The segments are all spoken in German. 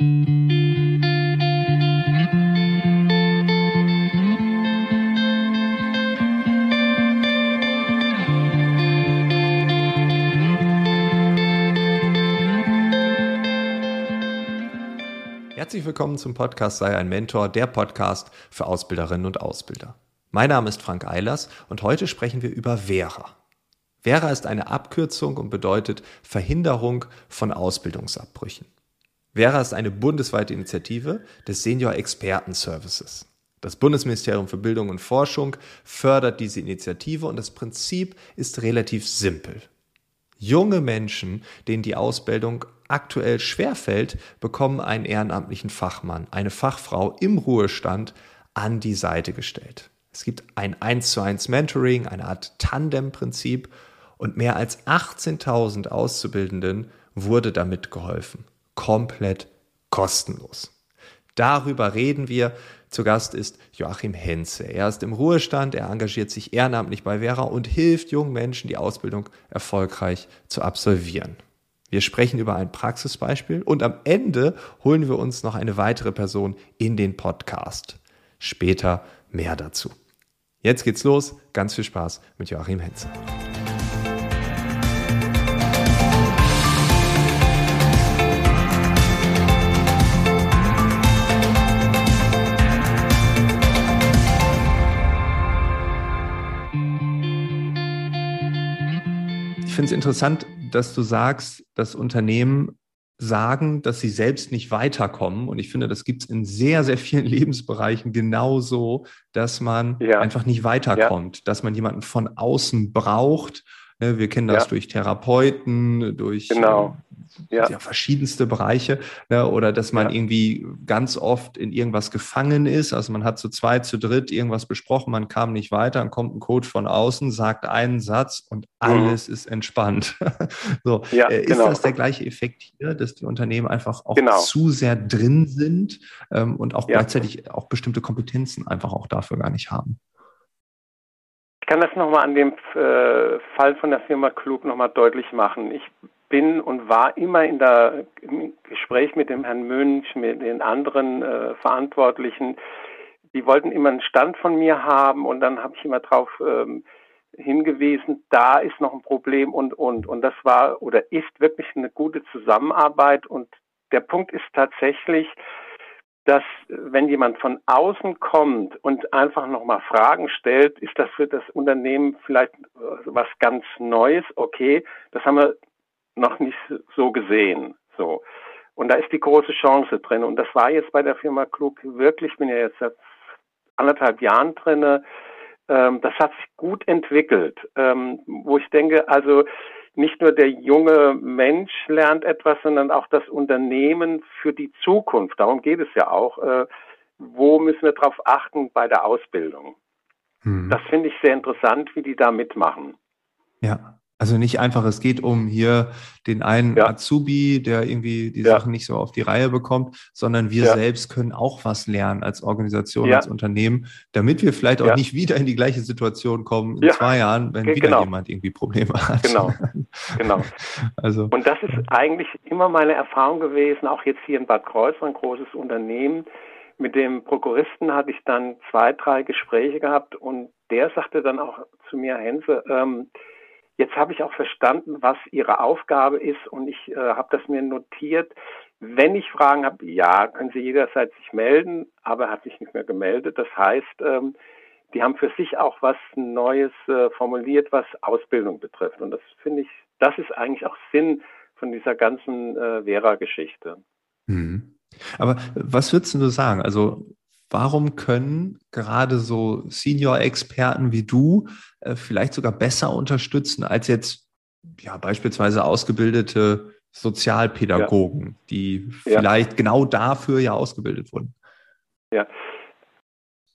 Herzlich willkommen zum Podcast Sei ein Mentor, der Podcast für Ausbilderinnen und Ausbilder. Mein Name ist Frank Eilers und heute sprechen wir über Vera. Vera ist eine Abkürzung und bedeutet Verhinderung von Ausbildungsabbrüchen. Vera ist eine bundesweite Initiative des Senior Experten Services. Das Bundesministerium für Bildung und Forschung fördert diese Initiative und das Prinzip ist relativ simpel. Junge Menschen, denen die Ausbildung aktuell schwerfällt, bekommen einen ehrenamtlichen Fachmann, eine Fachfrau im Ruhestand an die Seite gestellt. Es gibt ein 1 zu 1 Mentoring, eine Art Tandem-Prinzip und mehr als 18.000 Auszubildenden wurde damit geholfen. Komplett kostenlos. Darüber reden wir. Zu Gast ist Joachim Henze. Er ist im Ruhestand, er engagiert sich ehrenamtlich bei Vera und hilft jungen Menschen, die Ausbildung erfolgreich zu absolvieren. Wir sprechen über ein Praxisbeispiel und am Ende holen wir uns noch eine weitere Person in den Podcast. Später mehr dazu. Jetzt geht's los. Ganz viel Spaß mit Joachim Henze. Finde es interessant, dass du sagst, dass Unternehmen sagen, dass sie selbst nicht weiterkommen. Und ich finde, das gibt es in sehr, sehr vielen Lebensbereichen genauso, dass man ja. einfach nicht weiterkommt, ja. dass man jemanden von außen braucht. Ne, wir kennen das ja. durch Therapeuten, durch genau ja. ja verschiedenste Bereiche, ne? oder dass man ja. irgendwie ganz oft in irgendwas gefangen ist. Also man hat zu zweit, zu dritt irgendwas besprochen, man kam nicht weiter, dann kommt ein Coach von außen, sagt einen Satz und mhm. alles mhm. ist entspannt. so, ja, äh, ist genau. das der gleiche Effekt hier, dass die Unternehmen einfach auch genau. zu sehr drin sind ähm, und auch gleichzeitig auch bestimmte Kompetenzen einfach auch dafür gar nicht haben? Ich kann das nochmal an dem äh, Fall von der Firma Klug nochmal deutlich machen. Ich bin und war immer in der, im Gespräch mit dem Herrn Münch, mit den anderen äh, Verantwortlichen. Die wollten immer einen Stand von mir haben und dann habe ich immer darauf ähm, hingewiesen, da ist noch ein Problem und, und. Und das war oder ist wirklich eine gute Zusammenarbeit. Und der Punkt ist tatsächlich, dass wenn jemand von außen kommt und einfach nochmal Fragen stellt, ist das für das Unternehmen vielleicht äh, was ganz Neues. Okay, das haben wir noch nicht so gesehen. So. Und da ist die große Chance drin. Und das war jetzt bei der Firma Klug wirklich, ich bin ja jetzt seit anderthalb Jahren drinne. Ähm, das hat sich gut entwickelt, ähm, wo ich denke, also nicht nur der junge Mensch lernt etwas, sondern auch das Unternehmen für die Zukunft. Darum geht es ja auch. Äh, wo müssen wir darauf achten bei der Ausbildung? Hm. Das finde ich sehr interessant, wie die da mitmachen. Ja. Also nicht einfach, es geht um hier den einen ja. Azubi, der irgendwie die ja. Sachen nicht so auf die Reihe bekommt, sondern wir ja. selbst können auch was lernen als Organisation, als Unternehmen, damit wir vielleicht auch nicht wieder in die gleiche Situation kommen in zwei Jahren, wenn wieder genau. jemand irgendwie Probleme hat. Genau, genau. Also, Und das ist eigentlich immer meine Erfahrung gewesen, auch jetzt hier in Bad Kreuznach, ein großes Unternehmen. Mit dem Prokuristen hatte ich dann zwei, drei Gespräche gehabt und der sagte dann auch zu mir, Hense, ähm, Jetzt habe ich auch verstanden, was Ihre Aufgabe ist und ich äh, habe das mir notiert. Wenn ich Fragen habe, ja, können Sie jederzeit sich melden, aber er hat sich nicht mehr gemeldet. Das heißt, ähm, die haben für sich auch was Neues äh, formuliert, was Ausbildung betrifft. Und das finde ich, das ist eigentlich auch Sinn von dieser ganzen äh, Vera-Geschichte. Mhm. Aber was würdest du sagen? Also Warum können gerade so Senior-Experten wie du äh, vielleicht sogar besser unterstützen als jetzt ja beispielsweise ausgebildete Sozialpädagogen, ja. die vielleicht ja. genau dafür ja ausgebildet wurden? Ja.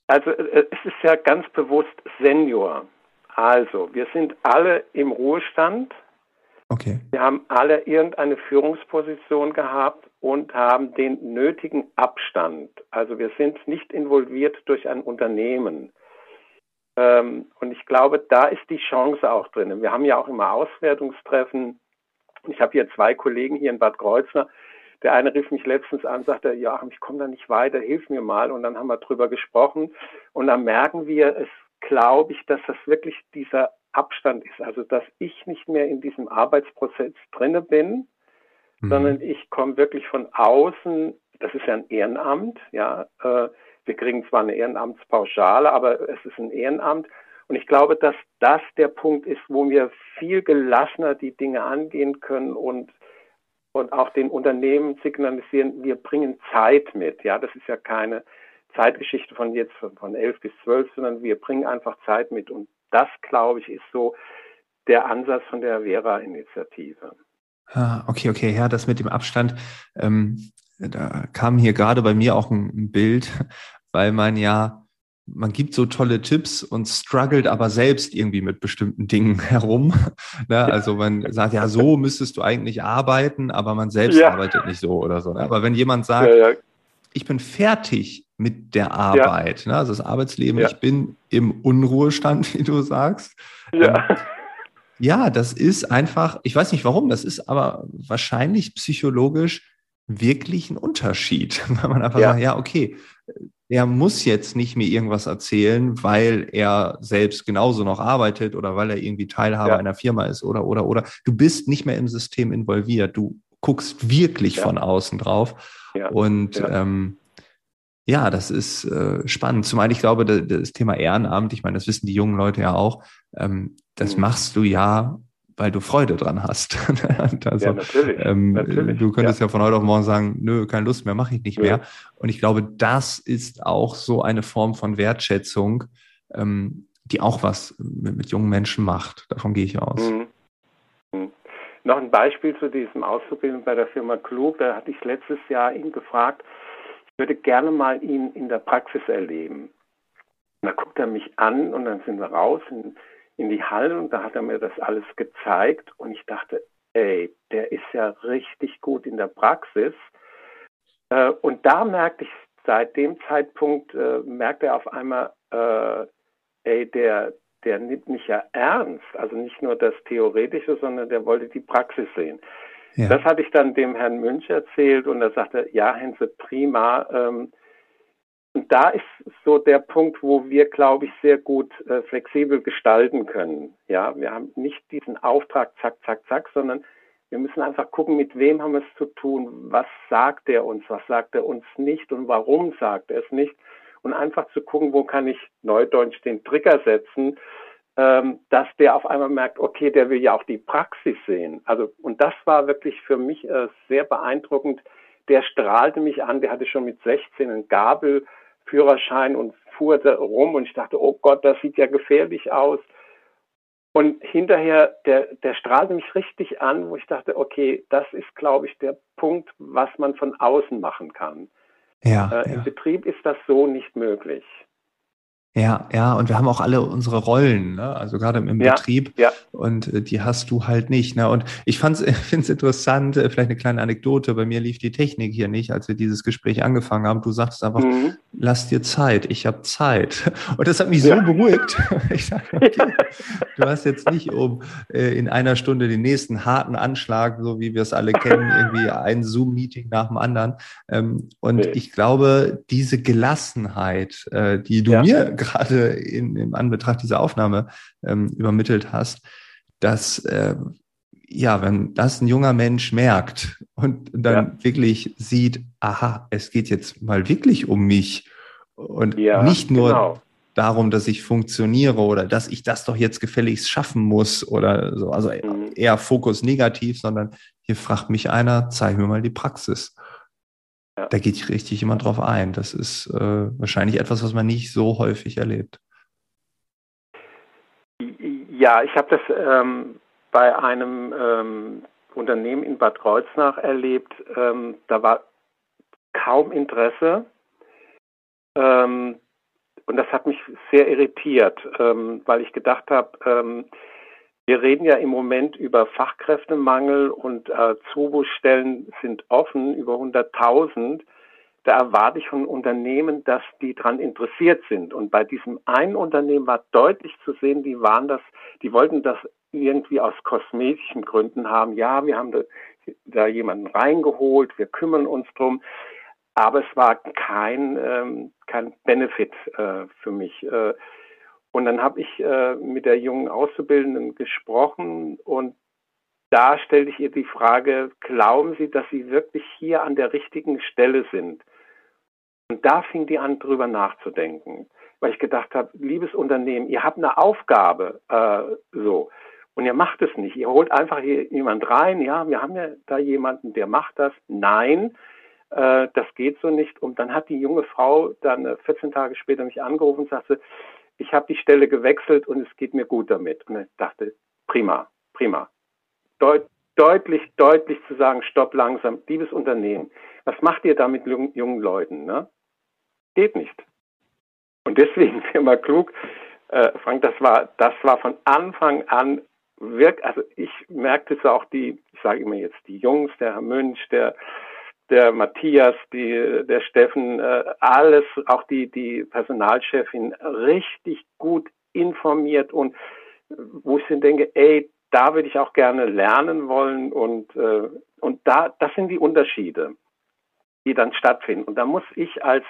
Also äh, es ist ja ganz bewusst Senior. Also wir sind alle im Ruhestand. Okay. Wir haben alle irgendeine Führungsposition gehabt und haben den nötigen Abstand. Also wir sind nicht involviert durch ein Unternehmen. Ähm, und ich glaube, da ist die Chance auch drin. Wir haben ja auch immer Auswertungstreffen. Ich habe hier zwei Kollegen hier in Bad Kreuznach. der eine rief mich letztens an, sagte, ja, ich komme da nicht weiter, hilf mir mal. Und dann haben wir drüber gesprochen. Und dann merken wir, es glaube ich, dass das wirklich dieser Abstand ist. Also, dass ich nicht mehr in diesem Arbeitsprozess drinne bin, mhm. sondern ich komme wirklich von außen. Das ist ja ein Ehrenamt, ja. Äh, wir kriegen zwar eine Ehrenamtspauschale, aber es ist ein Ehrenamt. Und ich glaube, dass das der Punkt ist, wo wir viel gelassener die Dinge angehen können und, und auch den Unternehmen signalisieren, wir bringen Zeit mit. Ja, das ist ja keine Zeitgeschichte von jetzt von, von elf bis zwölf, sondern wir bringen einfach Zeit mit. Und das, glaube ich, ist so der Ansatz von der Vera-Initiative. Ah, okay, okay, ja, das mit dem Abstand. Ähm, da kam hier gerade bei mir auch ein Bild, weil man ja man gibt so tolle Tipps und struggelt aber selbst irgendwie mit bestimmten Dingen herum. ne? Also man sagt, ja, so müsstest du eigentlich arbeiten, aber man selbst ja. arbeitet nicht so oder so. Ne? Aber wenn jemand sagt, ja, ja. ich bin fertig mit der Arbeit, ne? also das Arbeitsleben, ich bin im Unruhestand, wie du sagst. Ja. Ähm, ja, das ist einfach, ich weiß nicht warum, das ist aber wahrscheinlich psychologisch wirklich ein Unterschied, weil man einfach sagt, ja, okay, er muss jetzt nicht mir irgendwas erzählen, weil er selbst genauso noch arbeitet oder weil er irgendwie Teilhaber ja. einer Firma ist oder, oder, oder. Du bist nicht mehr im System involviert. Du guckst wirklich ja. von außen drauf. Ja. Und ähm, ja, das ist äh, spannend. Zumal ich glaube, das, das, Thema Ehrenamt, ich meine, das wissen die jungen Leute ja auch, ähm, das mhm. machst du ja weil du Freude dran hast. also, ja, natürlich, ähm, natürlich, Du könntest ja. ja. von heute auf morgen sagen, nö, keine Lust mehr, mache ich nicht ja. mehr. Und ich glaube, das ist auch so eine Form von Wertschätzung, ähm, die auch was mit, mit, jungen Menschen macht. Davon gehe ich aus. Mhm. Mhm. Noch ein Beispiel zu diesem Auszubildenden bei der Firma Klug. Da hatte ich letztes Jahr ihn gefragt, würde gerne mal ihn in der Praxis erleben. Und da guckt er mich an und dann sind wir raus in in die Halle und da hat er mir das alles gezeigt und ich dachte, ey, der ist ja richtig gut in der Praxis. Äh, und da merkte ich, seit dem Zeitpunkt äh, merkte er auf einmal, äh, ey, der, der nimmt mich ja ernst. Also nicht nur das Theoretische, sondern der wollte die Praxis sehen. Ja. Das hatte ich dann dem Herrn Münch erzählt und er sagte, ja, Hense, prima. Ähm, und da ist so der Punkt, wo wir, glaube ich, sehr gut äh, flexibel gestalten können. Ja, wir haben nicht diesen Auftrag, zack, zack, zack, sondern wir müssen einfach gucken, mit wem haben wir es zu tun, was sagt er uns, was sagt er uns nicht und warum sagt er es nicht. Und einfach zu gucken, wo kann ich neudeutsch den Trigger setzen, ähm, dass der auf einmal merkt, okay, der will ja auch die Praxis sehen. Also, und das war wirklich für mich äh, sehr beeindruckend. Der strahlte mich an, der hatte schon mit 16 einen Gabel, Führerschein und fuhr da rum und ich dachte, oh Gott, das sieht ja gefährlich aus. Und hinterher, der, der strahlte mich richtig an, wo ich dachte, okay, das ist, glaube ich, der Punkt, was man von außen machen kann. Ja, äh, Im ja. Betrieb ist das so nicht möglich. Ja, ja, und wir haben auch alle unsere Rollen, ne? also gerade im, im ja, Betrieb ja. und äh, die hast du halt nicht. Ne? Und ich finde es interessant, äh, vielleicht eine kleine Anekdote, bei mir lief die Technik hier nicht, als wir dieses Gespräch angefangen haben. Du sagtest einfach, mhm. Lass dir Zeit, ich habe Zeit. Und das hat mich ja. so beruhigt. Ich dachte, okay, du hast jetzt nicht um äh, in einer Stunde den nächsten harten Anschlag, so wie wir es alle kennen, irgendwie ein Zoom-Meeting nach dem anderen. Ähm, und nee. ich glaube, diese Gelassenheit, äh, die du mir gerade in, in Anbetracht dieser Aufnahme ähm, übermittelt hast, dass äh, ja, wenn das ein junger Mensch merkt und dann ja. wirklich sieht, aha, es geht jetzt mal wirklich um mich und ja, nicht nur genau. darum, dass ich funktioniere oder dass ich das doch jetzt gefälligst schaffen muss oder so, also mhm. eher Fokus negativ, sondern hier fragt mich einer, zeig mir mal die Praxis. Ja. Da geht richtig jemand drauf ein. Das ist äh, wahrscheinlich etwas, was man nicht so häufig erlebt. Ja, ich habe das ähm, bei einem ähm, Unternehmen in Bad Kreuznach erlebt. Ähm, da war kaum Interesse. Ähm, und das hat mich sehr irritiert, ähm, weil ich gedacht habe, ähm, wir reden ja im Moment über Fachkräftemangel und äh, Zubustellen sind offen, über 100.000. da erwarte ich von Unternehmen, dass die daran interessiert sind. Und bei diesem einen Unternehmen war deutlich zu sehen, die waren das, die wollten das irgendwie aus kosmetischen Gründen haben. Ja, wir haben da, da jemanden reingeholt, wir kümmern uns drum. Aber es war kein, ähm, kein Benefit äh, für mich. Äh, und dann habe ich äh, mit der jungen Auszubildenden gesprochen und da stellte ich ihr die Frage, glauben Sie, dass Sie wirklich hier an der richtigen Stelle sind? Und da fing die an, drüber nachzudenken, weil ich gedacht habe, liebes Unternehmen, ihr habt eine Aufgabe, äh, so. Und ihr macht es nicht. Ihr holt einfach hier jemand rein. Ja, wir haben ja da jemanden, der macht das. Nein, äh, das geht so nicht. Und dann hat die junge Frau dann 14 äh, Tage später mich angerufen und sagte, ich habe die Stelle gewechselt und es geht mir gut damit. Und ich dachte, prima, prima. Deut deutlich, deutlich zu sagen, stopp langsam, liebes Unternehmen, was macht ihr da mit jungen Leuten? Ne? Geht nicht. Und deswegen Firma klug, äh, Frank, das war, das war von Anfang an wirk, also ich merkte es auch die, ich sage immer jetzt die Jungs, der Herr Münch, der der Matthias, die, der Steffen, äh, alles, auch die, die Personalchefin richtig gut informiert und wo ich dann denke, ey, da würde ich auch gerne lernen wollen und, äh, und da, das sind die Unterschiede, die dann stattfinden. Und da muss ich als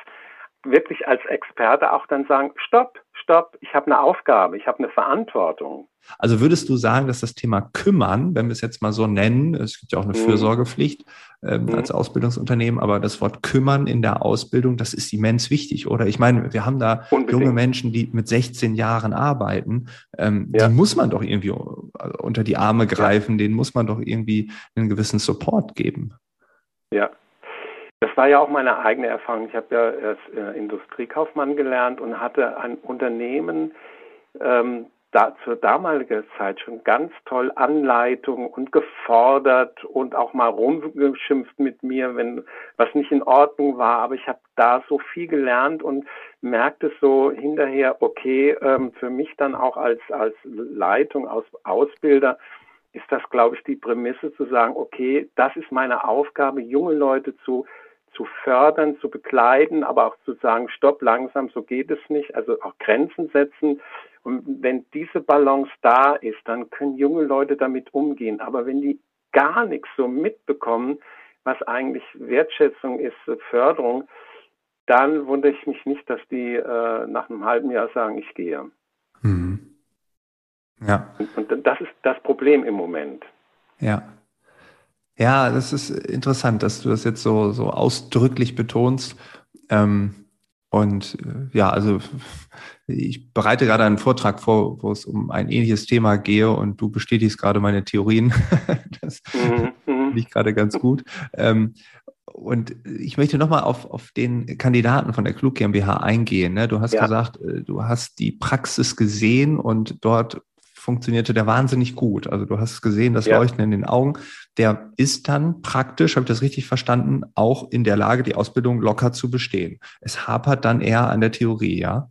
wirklich als Experte auch dann sagen, stopp, stopp, ich habe eine Aufgabe, ich habe eine Verantwortung. Also würdest du sagen, dass das Thema Kümmern, wenn wir es jetzt mal so nennen, es gibt ja auch eine mhm. Fürsorgepflicht ähm, mhm. als Ausbildungsunternehmen, aber das Wort Kümmern in der Ausbildung, das ist immens wichtig, oder? Ich meine, wir haben da Unbedingt. junge Menschen, die mit 16 Jahren arbeiten, ähm, ja. die muss man doch irgendwie unter die Arme greifen, ja. denen muss man doch irgendwie einen gewissen Support geben. Ja, das war ja auch meine eigene Erfahrung. Ich habe ja erst äh, Industriekaufmann gelernt und hatte ein Unternehmen ähm, da zur damaligen Zeit schon ganz toll Anleitung und gefordert und auch mal rumgeschimpft mit mir, wenn was nicht in Ordnung war. Aber ich habe da so viel gelernt und merkte so hinterher, okay, ähm, für mich dann auch als als Leitung, als Ausbilder ist das, glaube ich, die Prämisse zu sagen, okay, das ist meine Aufgabe, junge Leute zu zu fördern, zu begleiten, aber auch zu sagen, stopp, langsam, so geht es nicht, also auch Grenzen setzen. Und wenn diese Balance da ist, dann können junge Leute damit umgehen. Aber wenn die gar nichts so mitbekommen, was eigentlich Wertschätzung ist, Förderung, dann wundere ich mich nicht, dass die äh, nach einem halben Jahr sagen, ich gehe. Mhm. Ja. Und, und das ist das Problem im Moment. Ja. Ja, das ist interessant, dass du das jetzt so, so ausdrücklich betonst. Ähm, und äh, ja, also ich bereite gerade einen Vortrag vor, wo es um ein ähnliches Thema gehe und du bestätigst gerade meine Theorien. das mhm, mhm. finde ich gerade ganz gut. Ähm, und ich möchte nochmal auf, auf den Kandidaten von der Klug GmbH eingehen. Ne? Du hast ja. gesagt, äh, du hast die Praxis gesehen und dort funktionierte der wahnsinnig gut. Also du hast gesehen, das ja. Leuchten in den Augen. Der ist dann praktisch, habe ich das richtig verstanden, auch in der Lage, die Ausbildung locker zu bestehen. Es hapert dann eher an der Theorie, ja?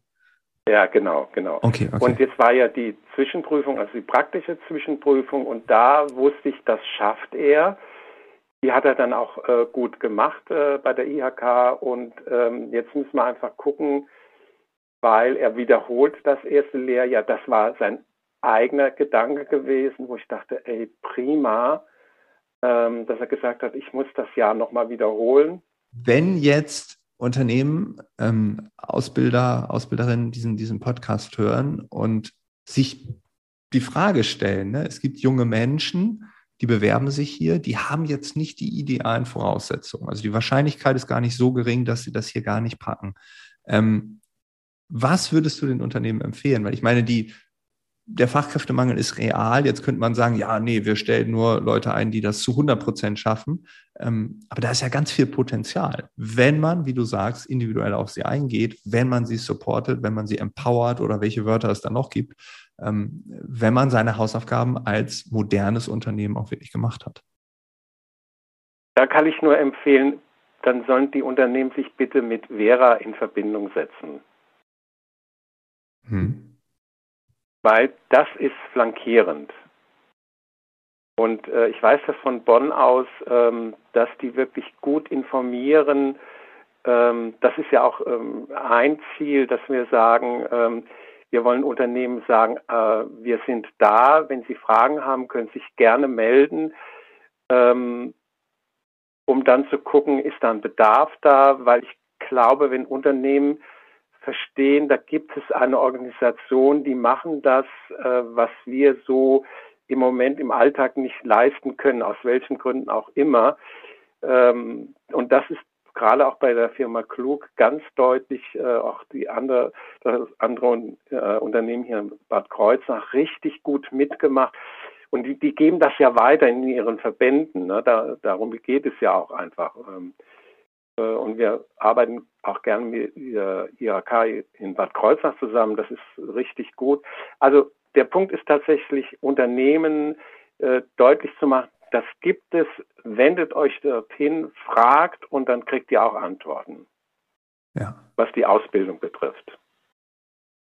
Ja, genau, genau. Okay, okay. Und jetzt war ja die Zwischenprüfung, also die praktische Zwischenprüfung, und da wusste ich, das schafft er. Die hat er dann auch äh, gut gemacht äh, bei der IHK und ähm, jetzt müssen wir einfach gucken, weil er wiederholt das erste Lehrjahr. Das war sein eigener Gedanke gewesen, wo ich dachte, ey, prima, ähm, dass er gesagt hat, ich muss das Jahr nochmal wiederholen. Wenn jetzt Unternehmen, ähm, Ausbilder, Ausbilderinnen diesen, diesen Podcast hören und sich die Frage stellen, ne? es gibt junge Menschen, die bewerben sich hier, die haben jetzt nicht die idealen Voraussetzungen. Also die Wahrscheinlichkeit ist gar nicht so gering, dass sie das hier gar nicht packen. Ähm, was würdest du den Unternehmen empfehlen? Weil ich meine, die der Fachkräftemangel ist real. Jetzt könnte man sagen, ja, nee, wir stellen nur Leute ein, die das zu 100 Prozent schaffen. Ähm, aber da ist ja ganz viel Potenzial, wenn man, wie du sagst, individuell auf sie eingeht, wenn man sie supportet, wenn man sie empowert oder welche Wörter es dann noch gibt, ähm, wenn man seine Hausaufgaben als modernes Unternehmen auch wirklich gemacht hat. Da kann ich nur empfehlen, dann sollen die Unternehmen sich bitte mit Vera in Verbindung setzen. Hm weil das ist flankierend. Und äh, ich weiß das von Bonn aus, ähm, dass die wirklich gut informieren, ähm, das ist ja auch ähm, ein Ziel, dass wir sagen, ähm, wir wollen Unternehmen sagen, äh, wir sind da. Wenn Sie Fragen haben, können Sie sich gerne melden, ähm, um dann zu gucken, ist da ein Bedarf da, weil ich glaube, wenn Unternehmen verstehen, da gibt es eine Organisation, die machen das, äh, was wir so im Moment im Alltag nicht leisten können, aus welchen Gründen auch immer. Ähm, und das ist gerade auch bei der Firma Klug ganz deutlich, äh, auch die andere, das andere äh, Unternehmen hier in Bad Kreuznach richtig gut mitgemacht. Und die, die geben das ja weiter in ihren Verbänden. Ne? Da, darum geht es ja auch einfach. Ähm, äh, und wir arbeiten auch gerne mit IHK in Bad Kreuznach zusammen. Das ist richtig gut. Also der Punkt ist tatsächlich, Unternehmen äh, deutlich zu machen, das gibt es, wendet euch dorthin, fragt und dann kriegt ihr auch Antworten. Ja. Was die Ausbildung betrifft.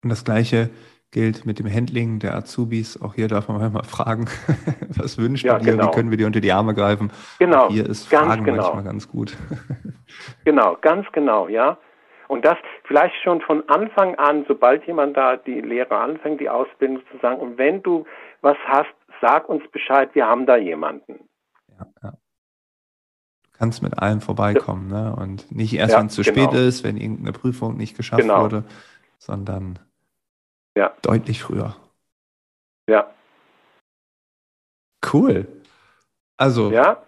Und das Gleiche gilt mit dem Handling der Azubis. Auch hier darf man manchmal fragen, was wünschen ja, dir, genau. wie können wir dir unter die Arme greifen? Genau. hier ist ganz Fragen genau. manchmal ganz gut. genau, ganz genau, ja. Und das vielleicht schon von Anfang an, sobald jemand da die Lehre anfängt, die Ausbildung zu sagen, und wenn du was hast, sag uns Bescheid, wir haben da jemanden. Ja, ja. Du kannst mit allem vorbeikommen, ne? Und nicht erst, ja, wenn es zu genau. spät ist, wenn irgendeine Prüfung nicht geschafft genau. wurde, sondern ja. deutlich früher. Ja. Cool. Also, ja?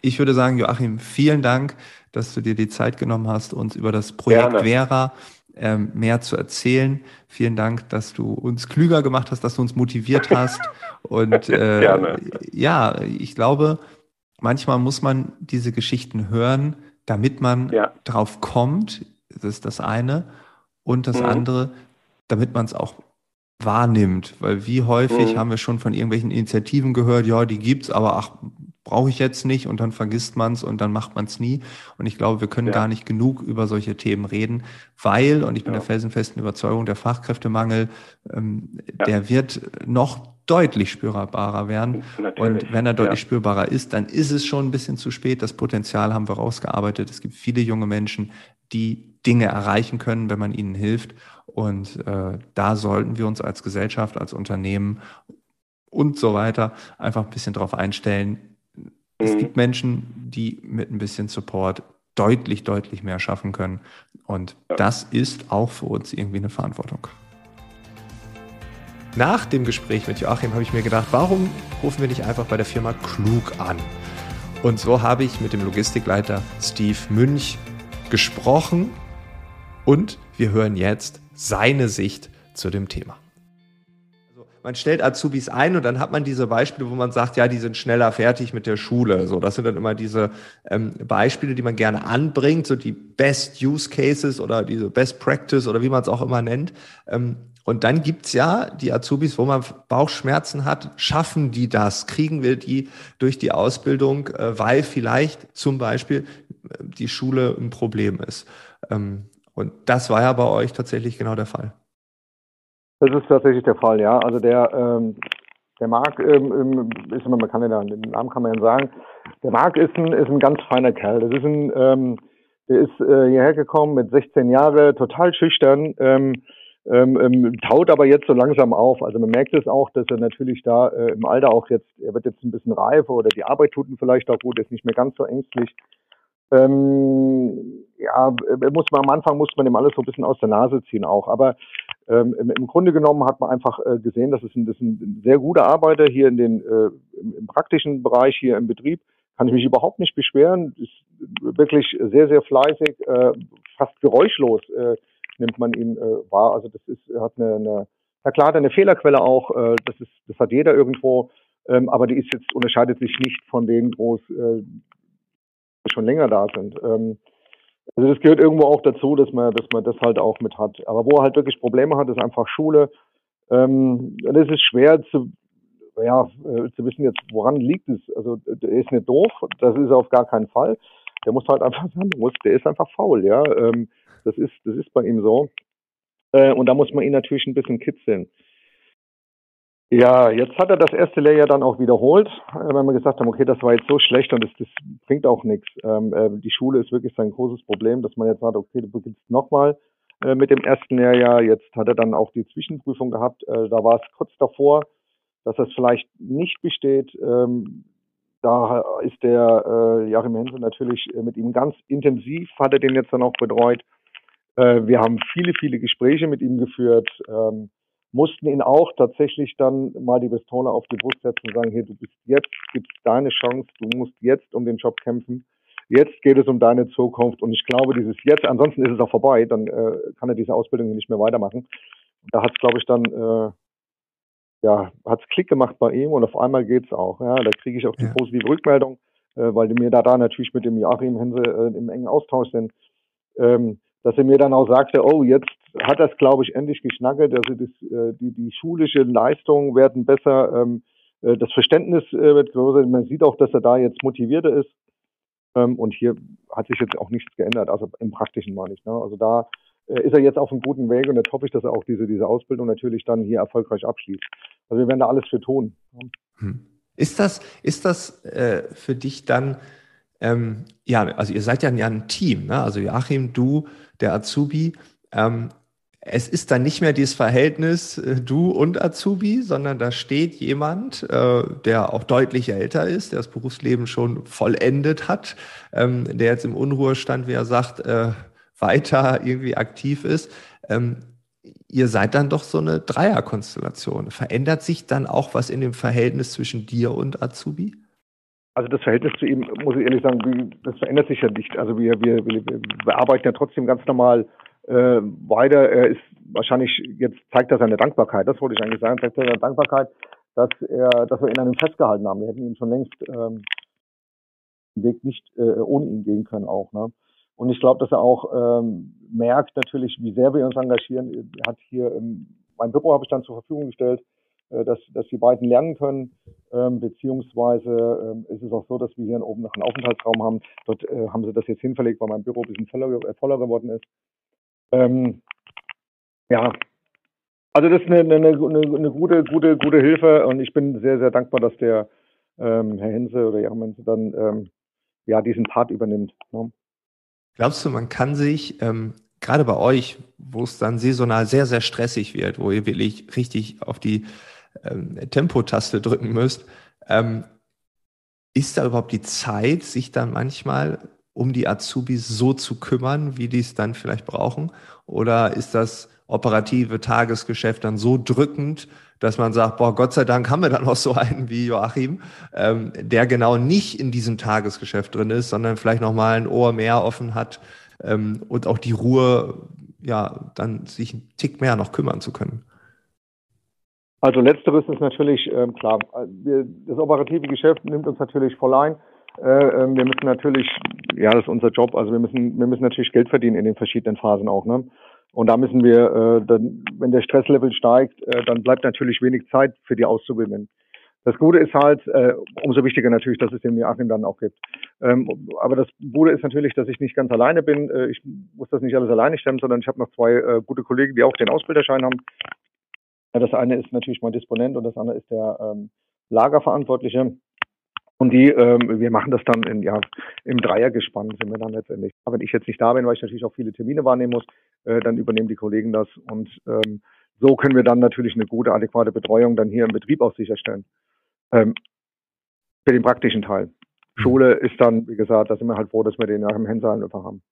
ich würde sagen, Joachim, vielen Dank, dass du dir die Zeit genommen hast, uns über das Projekt Gerne. Vera ähm, mehr zu erzählen. Vielen Dank, dass du uns klüger gemacht hast, dass du uns motiviert hast. Und äh, ja, ich glaube, manchmal muss man diese Geschichten hören, damit man ja. drauf kommt. Das ist das eine. Und das mhm. andere, damit man es auch wahrnimmt. Weil wie häufig mhm. haben wir schon von irgendwelchen Initiativen gehört, ja, die gibt's, aber ach, brauche ich jetzt nicht und dann vergisst man es und dann macht man es nie. Und ich glaube, wir können ja. gar nicht genug über solche Themen reden, weil, und ich bin ja. der felsenfesten Überzeugung, der Fachkräftemangel, ähm, ja. der wird noch deutlich spürbarer werden. Natürlich. Und wenn er deutlich spürbarer ist, dann ist es schon ein bisschen zu spät. Das Potenzial haben wir rausgearbeitet. Es gibt viele junge Menschen, die Dinge erreichen können, wenn man ihnen hilft. Und äh, da sollten wir uns als Gesellschaft, als Unternehmen und so weiter einfach ein bisschen drauf einstellen, es mhm. gibt Menschen, die mit ein bisschen Support deutlich, deutlich mehr schaffen können. Und ja. das ist auch für uns irgendwie eine Verantwortung. Nach dem Gespräch mit Joachim habe ich mir gedacht, warum rufen wir nicht einfach bei der Firma Klug an? Und so habe ich mit dem Logistikleiter Steve Münch gesprochen und wir hören jetzt seine Sicht zu dem Thema man stellt Azubis ein und dann hat man diese Beispiele, wo man sagt, ja, die sind schneller fertig mit der Schule. So, das sind dann immer diese ähm, Beispiele, die man gerne anbringt, so die Best Use Cases oder diese Best Practice oder wie man es auch immer nennt. Ähm, und dann gibt's ja die Azubis, wo man Bauchschmerzen hat. Schaffen die das? Kriegen wir die durch die Ausbildung, äh, weil vielleicht zum Beispiel äh, die Schule ein Problem ist? Und das war ja bei euch tatsächlich genau der Fall. Das ist tatsächlich der Fall, ja. Also der, ähm, der Marc ähm, ähm, ist immer, man kann ja den Namen kann man ja sagen. Der Marc ist ein, ist ein ganz feiner Kerl. Das ist ein, ähm, der ist äh, hierher gekommen mit 16 Jahren, total schüchtern, ähm, ähm, ähm, taut aber jetzt so langsam auf. Also man merkt es auch, dass er natürlich da äh, im Alter auch jetzt, er wird jetzt ein bisschen reifer oder die Arbeit tut ihm vielleicht auch gut, ist nicht mehr ganz so ängstlich. Ähm, ja, muss man am Anfang muss man ihm alles so ein bisschen aus der Nase ziehen auch. Aber ähm, im, im, Grunde genommen hat man einfach äh, gesehen, dass es ein, das ist ein sehr guter Arbeiter hier in den äh, im, im, praktischen Bereich hier im Betrieb. Kann ich mich überhaupt nicht beschweren. Ist wirklich sehr, sehr fleißig, äh, fast geräuschlos äh, nimmt man ihn äh, wahr. Also das ist hat eine, eine na klar, hat eine Fehlerquelle auch. Äh, das ist das hat jeder irgendwo. Ähm, aber die ist jetzt unterscheidet sich nicht von denen groß, äh, die schon länger da sind. Ähm, also das gehört irgendwo auch dazu, dass man, dass man das halt auch mit hat. Aber wo er halt wirklich Probleme hat, ist einfach Schule. Ähm, das ist schwer zu, ja, äh, zu wissen jetzt, woran liegt es. Also der ist nicht doof, das ist er auf gar keinen Fall. Der muss halt einfach sagen, der ist einfach faul, ja. Ähm, das ist, das ist bei ihm so. Äh, und da muss man ihn natürlich ein bisschen kitzeln. Ja, jetzt hat er das erste Lehrjahr dann auch wiederholt, äh, weil wir gesagt haben, okay, das war jetzt so schlecht und das, das bringt auch nichts. Ähm, äh, die Schule ist wirklich sein großes Problem, dass man jetzt sagt, okay, du beginnst nochmal äh, mit dem ersten Lehrjahr. Jetzt hat er dann auch die Zwischenprüfung gehabt. Äh, da war es kurz davor, dass das vielleicht nicht besteht. Ähm, da ist der äh, Joachim Hense natürlich äh, mit ihm ganz intensiv, hat er den jetzt dann auch betreut. Äh, wir haben viele, viele Gespräche mit ihm geführt, ähm, mussten ihn auch tatsächlich dann mal die Pistole auf die Brust setzen und sagen, hier, du bist jetzt, gibst deine Chance, du musst jetzt um den Job kämpfen. Jetzt geht es um deine Zukunft und ich glaube, dieses Jetzt, ansonsten ist es auch vorbei, dann äh, kann er diese Ausbildung nicht mehr weitermachen. Da hat es, glaube ich, dann äh, ja, hat's Klick gemacht bei ihm und auf einmal geht's auch. Ja, da kriege ich auch die ja. positive Rückmeldung, äh, weil die mir da, da natürlich mit dem Joachim Hense äh, im engen Austausch sind, ähm, dass er mir dann auch sagte, oh, jetzt hat das, glaube ich, endlich geschnackelt. Also das, äh, die, die schulischen Leistungen werden besser, ähm, äh, das Verständnis äh, wird größer. Man sieht auch, dass er da jetzt motivierter ist. Ähm, und hier hat sich jetzt auch nichts geändert, also im Praktischen mal nicht. Ne? Also da äh, ist er jetzt auf einem guten Weg und jetzt hoffe ich, dass er auch diese, diese Ausbildung natürlich dann hier erfolgreich abschließt. Also wir werden da alles für tun. Hm. Ist das, ist das äh, für dich dann, ähm, ja, also ihr seid ja ein Team, ne? also Joachim, du, der Azubi, ähm, es ist dann nicht mehr dieses Verhältnis äh, du und Azubi, sondern da steht jemand, äh, der auch deutlich älter ist, der das Berufsleben schon vollendet hat, ähm, der jetzt im Unruhestand, wie er sagt, äh, weiter irgendwie aktiv ist. Ähm, ihr seid dann doch so eine Dreierkonstellation. Verändert sich dann auch was in dem Verhältnis zwischen dir und Azubi? Also das Verhältnis zu ihm, muss ich ehrlich sagen, das verändert sich ja nicht. Also wir, wir, wir, wir arbeiten ja trotzdem ganz normal äh, weiter. Er ist wahrscheinlich, jetzt zeigt er seine Dankbarkeit, das wollte ich eigentlich sagen, zeigt er seine Dankbarkeit, dass er, dass wir ihn an ihm festgehalten haben. Wir hätten ihn schon längst ähm, den Weg nicht äh, ohne ihn gehen können auch. Ne? Und ich glaube, dass er auch ähm, merkt natürlich, wie sehr wir uns engagieren. Er hat hier ähm, mein Büro habe ich dann zur Verfügung gestellt, dass, dass die beiden lernen können, ähm, beziehungsweise ähm, ist es auch so, dass wir hier oben noch einen Aufenthaltsraum haben. Dort äh, haben sie das jetzt hinverlegt, weil mein Büro ein bisschen voller, äh, voller geworden ist. Ähm, ja, also das ist eine, eine, eine, eine gute, gute, gute Hilfe und ich bin sehr, sehr dankbar, dass der ähm, Herr Hense oder Joachim Hense dann ähm, ja diesen Part übernimmt. Ne? Glaubst du, man kann sich, ähm, gerade bei euch, wo es dann saisonal sehr, sehr stressig wird, wo ihr wirklich richtig auf die ähm, Tempotaste drücken müsst, ähm, ist da überhaupt die Zeit, sich dann manchmal um die Azubis so zu kümmern, wie die es dann vielleicht brauchen? Oder ist das operative Tagesgeschäft dann so drückend, dass man sagt, boah, Gott sei Dank haben wir dann noch so einen wie Joachim, ähm, der genau nicht in diesem Tagesgeschäft drin ist, sondern vielleicht noch mal ein Ohr mehr offen hat ähm, und auch die Ruhe, ja, dann sich einen Tick mehr noch kümmern zu können. Also letzteres ist natürlich ähm, klar. Wir, das operative Geschäft nimmt uns natürlich voll ein. Äh, ähm, wir müssen natürlich, ja, das ist unser Job. Also wir müssen, wir müssen natürlich Geld verdienen in den verschiedenen Phasen auch. Ne? Und da müssen wir, äh, dann, wenn der Stresslevel steigt, äh, dann bleibt natürlich wenig Zeit für die Auszubildenden. Das Gute ist halt, äh, umso wichtiger natürlich, dass es den Joachim dann auch gibt. Ähm, aber das Gute ist natürlich, dass ich nicht ganz alleine bin. Äh, ich muss das nicht alles alleine stemmen, sondern ich habe noch zwei äh, gute Kollegen, die auch den Ausbilderschein haben. Das eine ist natürlich mein Disponent und das andere ist der ähm, Lagerverantwortliche. Und die, ähm, wir machen das dann in, ja, im Dreiergespann sind wir dann letztendlich. Aber wenn ich jetzt nicht da bin, weil ich natürlich auch viele Termine wahrnehmen muss, äh, dann übernehmen die Kollegen das. Und ähm, so können wir dann natürlich eine gute, adäquate Betreuung dann hier im Betrieb auch sicherstellen. Ähm, für den praktischen Teil. Mhm. Schule ist dann, wie gesagt, da sind wir halt froh, dass wir den nach dem einfach haben.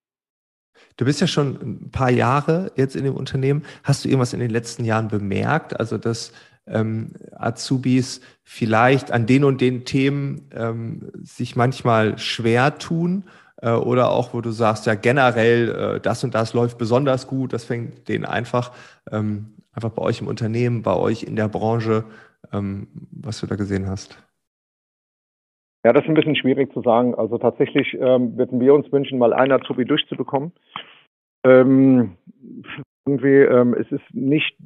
Du bist ja schon ein paar Jahre jetzt in dem Unternehmen. Hast du irgendwas in den letzten Jahren bemerkt? Also, dass ähm, Azubis vielleicht an den und den Themen ähm, sich manchmal schwer tun äh, oder auch, wo du sagst, ja generell äh, das und das läuft besonders gut, das fängt denen einfach, ähm, einfach bei euch im Unternehmen, bei euch in der Branche, ähm, was du da gesehen hast? Ja, das ist ein bisschen schwierig zu sagen. Also tatsächlich ähm, würden wir uns wünschen, mal einen Azubi durchzubekommen. Ähm, irgendwie, ähm, es ist nicht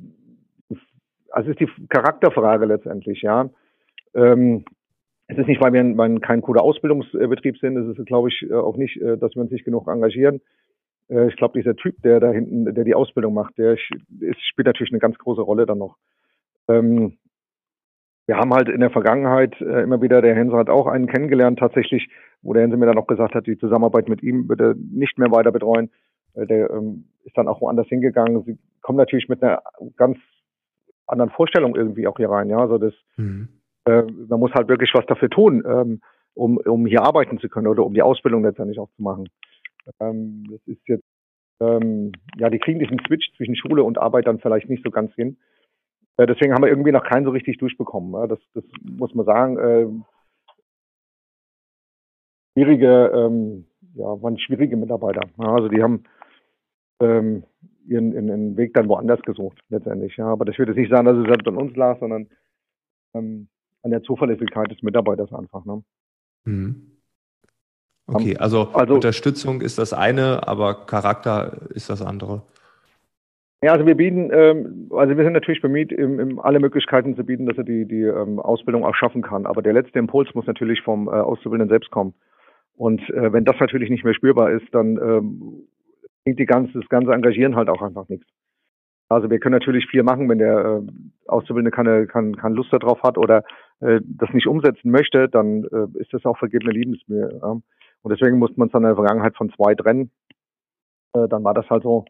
also ist die Charakterfrage letztendlich, ja. Ähm, es ist nicht, weil wir, weil kein cooler Ausbildungsbetrieb sind, es ist, glaube ich, äh, auch nicht, äh, dass wir uns nicht genug engagieren. Äh, ich glaube, dieser Typ, der da hinten, der die Ausbildung macht, der ist, spielt natürlich eine ganz große Rolle dann noch. Ähm, wir haben halt in der Vergangenheit äh, immer wieder, der Hense hat auch einen kennengelernt tatsächlich, wo der Hense mir dann auch gesagt hat, die Zusammenarbeit mit ihm würde nicht mehr weiter betreuen. Äh, der ähm, ist dann auch woanders hingegangen. Sie kommen natürlich mit einer ganz anderen Vorstellung irgendwie auch hier rein. Ja, also das, mhm. äh, man muss halt wirklich was dafür tun, ähm, um, um hier arbeiten zu können oder um die Ausbildung letztendlich auch zu machen. Ähm, das ist jetzt, ähm, ja, die kriegen diesen Switch zwischen Schule und Arbeit dann vielleicht nicht so ganz hin. Äh, deswegen haben wir irgendwie noch keinen so richtig durchbekommen. Das, das muss man sagen. Äh, schwierige, ähm, ja, waren schwierige Mitarbeiter. Also die haben ähm, ihren, ihren Weg dann woanders gesucht, letztendlich. Ja, aber das würde nicht sagen, dass es an uns lag, sondern ähm, an der Zuverlässigkeit des Mitarbeiters einfach. Ne? Mhm. Okay, also, also, Unterstützung ist das eine, aber Charakter ist das andere. Ja, also wir bieten, ähm, also wir sind natürlich bemüht, im, im alle Möglichkeiten zu bieten, dass er die, die ähm, Ausbildung auch schaffen kann. Aber der letzte Impuls muss natürlich vom äh, Auszubildenden selbst kommen. Und äh, wenn das natürlich nicht mehr spürbar ist, dann ähm, bringt die ganze, das ganze Engagieren halt auch einfach nichts. Also wir können natürlich viel machen, wenn der äh, Auszubildende keine, keine, keine Lust darauf hat oder äh, das nicht umsetzen möchte, dann äh, ist das auch vergebene Liebensmühe. Ja. Und deswegen musste man es dann in der Vergangenheit von zwei trennen. Äh, dann war das halt so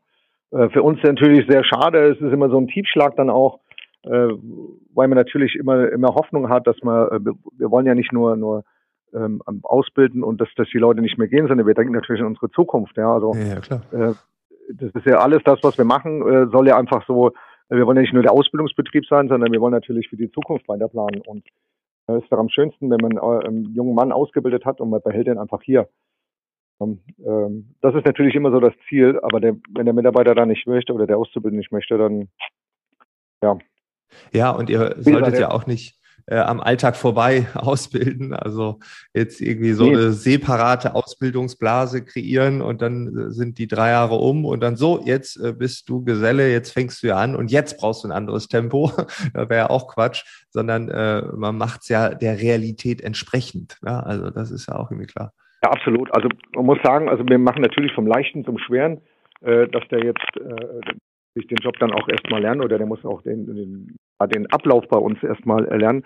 für uns natürlich sehr schade. Es ist immer so ein Tiefschlag dann auch, äh, weil man natürlich immer, immer Hoffnung hat, dass man, äh, wir wollen ja nicht nur, nur ähm, ausbilden und dass, dass die Leute nicht mehr gehen, sondern wir denken natürlich an unsere Zukunft. Ja, also ja, klar. Äh, das ist ja alles das, was wir machen, äh, soll ja einfach so, äh, wir wollen ja nicht nur der Ausbildungsbetrieb sein, sondern wir wollen natürlich für die Zukunft weiter planen. Und es äh, ist doch am schönsten, wenn man äh, einen jungen Mann ausgebildet hat und man behält ihn einfach hier. Ähm, ähm, das ist natürlich immer so das Ziel, aber der, wenn der Mitarbeiter da nicht möchte oder der Auszubildende nicht möchte, dann ja. Ja, und ihr solltet ja auch nicht äh, am Alltag vorbei ausbilden. Also jetzt irgendwie so nee. eine separate Ausbildungsblase kreieren und dann äh, sind die drei Jahre um und dann so, jetzt äh, bist du Geselle, jetzt fängst du ja an und jetzt brauchst du ein anderes Tempo. da wäre ja auch Quatsch, sondern äh, man macht es ja der Realität entsprechend. Ja? Also das ist ja auch irgendwie klar. Ja, absolut. Also man muss sagen, also wir machen natürlich vom Leichten zum Schweren, äh, dass der jetzt äh, sich den Job dann auch erstmal lernen oder der muss auch den, den, den Ablauf bei uns erstmal erlernen.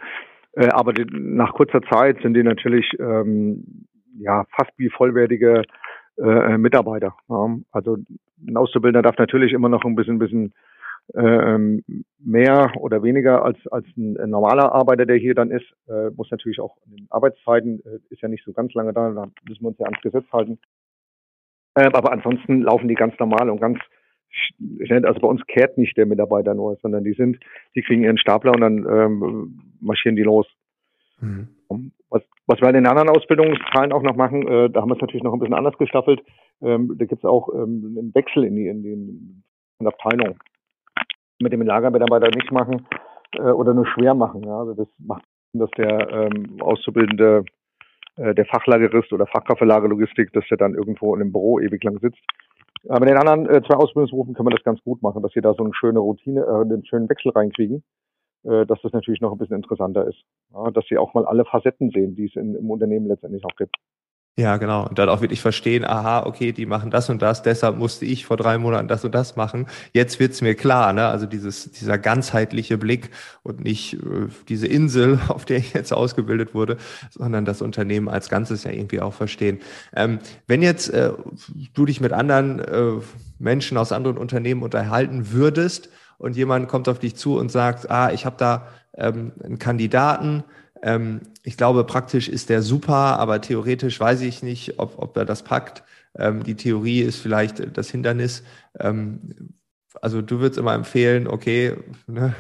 Äh, aber die, nach kurzer Zeit sind die natürlich ähm, ja fast wie vollwertige äh, Mitarbeiter. Ja. Also ein Auszubildender darf natürlich immer noch ein bisschen, bisschen ähm, mehr oder weniger als, als ein, normaler Arbeiter, der hier dann ist, äh, muss natürlich auch in den Arbeitszeiten, äh, ist ja nicht so ganz lange da, da müssen wir uns ja ans Gesetz halten. Äh, aber ansonsten laufen die ganz normal und ganz also bei uns kehrt nicht der Mitarbeiter nur, sondern die sind, die kriegen ihren Stapler und dann ähm, marschieren die los. Mhm. Was, was wir in den anderen Ausbildungsteilen auch noch machen, äh, da haben wir es natürlich noch ein bisschen anders gestaffelt. Ähm, da gibt es auch ähm, einen Wechsel in die in die Abteilung. Mit dem Lagermitarbeiter nicht machen äh, oder nur schwer machen. Ja? Also das macht, dass der ähm, Auszubildende äh, der Fachlagerist oder Fachkraft für dass der dann irgendwo in einem Büro ewig lang sitzt aber in den anderen äh, zwei Ausbildungsberufen können wir das ganz gut machen, dass sie da so eine schöne Routine, äh, einen schönen Wechsel reinkriegen, äh, dass das natürlich noch ein bisschen interessanter ist. Ja, dass sie auch mal alle Facetten sehen, die es in, im Unternehmen letztendlich auch gibt. Ja, genau. Und dann auch wirklich verstehen, aha, okay, die machen das und das, deshalb musste ich vor drei Monaten das und das machen. Jetzt wird's mir klar, ne? Also dieses, dieser ganzheitliche Blick und nicht äh, diese Insel, auf der ich jetzt ausgebildet wurde, sondern das Unternehmen als Ganzes ja irgendwie auch verstehen. Ähm, wenn jetzt äh, du dich mit anderen äh, Menschen aus anderen Unternehmen unterhalten würdest und jemand kommt auf dich zu und sagt, ah, ich habe da ähm, einen Kandidaten, ähm, ich glaube, praktisch ist der super, aber theoretisch weiß ich nicht, ob, ob er das packt. Ähm, die Theorie ist vielleicht das Hindernis. Ähm, also du würdest immer empfehlen, okay, ne,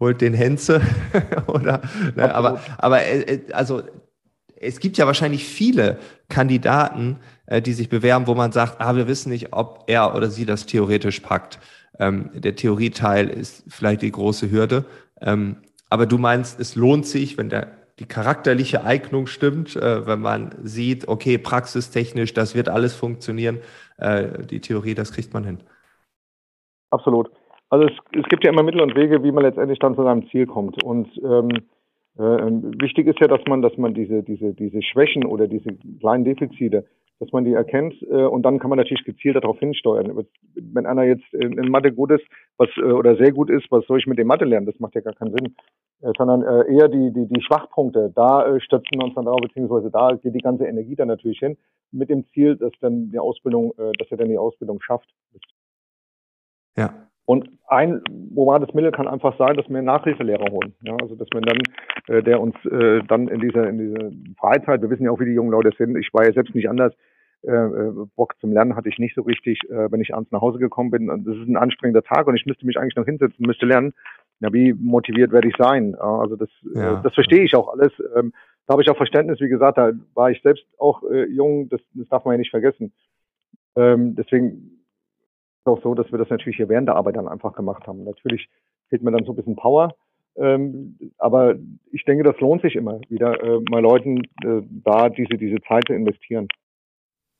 holt den Henze oder, ne, aber, aber äh, äh, also es gibt ja wahrscheinlich viele Kandidaten, äh, die sich bewerben, wo man sagt, ah, wir wissen nicht, ob er oder sie das theoretisch packt. Ähm, der Theorieteil ist vielleicht die große Hürde. Ähm, aber du meinst, es lohnt sich, wenn der, die charakterliche Eignung stimmt, äh, wenn man sieht, okay, praxistechnisch, das wird alles funktionieren. Äh, die Theorie, das kriegt man hin. Absolut. Also es, es, gibt ja immer Mittel und Wege, wie man letztendlich dann zu seinem Ziel kommt. Und ähm, äh, wichtig ist ja, dass man, dass man diese, diese, diese Schwächen oder diese kleinen Defizite, dass man die erkennt äh, und dann kann man natürlich gezielt darauf hinsteuern. Wenn einer jetzt in, in Mathe gut ist, was äh, oder sehr gut ist, was soll ich mit dem Mathe lernen? Das macht ja gar keinen Sinn. Äh, sondern äh, eher die, die, die Schwachpunkte, da äh, stützen wir uns dann drauf, beziehungsweise da geht die ganze Energie dann natürlich hin, mit dem Ziel, dass dann die Ausbildung, äh, dass er dann die Ausbildung schafft. Ja. Und ein morales Mittel kann einfach sein, dass wir einen Nachhilfelehrer holen. Ja, also dass man dann, äh, der uns äh, dann in dieser in dieser Freizeit, wir wissen ja auch, wie die jungen Leute sind. Ich war ja selbst nicht anders. Äh, äh, Bock zum Lernen hatte ich nicht so richtig, äh, wenn ich abends nach Hause gekommen bin. Und das ist ein anstrengender Tag und ich müsste mich eigentlich noch hinsetzen, müsste lernen. Ja, wie motiviert werde ich sein? Also das, äh, ja. äh, das verstehe ich auch alles. Ähm, da habe ich auch Verständnis. Wie gesagt, da war ich selbst auch äh, jung. Das, das darf man ja nicht vergessen. Ähm, deswegen auch so, dass wir das natürlich hier während der Arbeit dann einfach gemacht haben. Natürlich fehlt mir dann so ein bisschen Power. Ähm, aber ich denke, das lohnt sich immer wieder, äh, mal Leuten äh, da diese, diese Zeit zu investieren.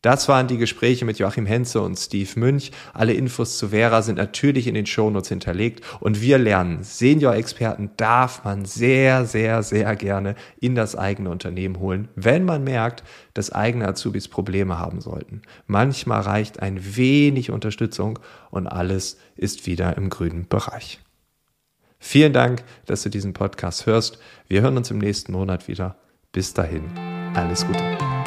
Das waren die Gespräche mit Joachim Henze und Steve Münch. Alle Infos zu Vera sind natürlich in den Shownotes hinterlegt und wir lernen, Senior-Experten darf man sehr, sehr, sehr gerne in das eigene Unternehmen holen, wenn man merkt, dass eigene Azubis Probleme haben sollten. Manchmal reicht ein wenig Unterstützung und alles ist wieder im grünen Bereich. Vielen Dank, dass du diesen Podcast hörst. Wir hören uns im nächsten Monat wieder. Bis dahin, alles Gute.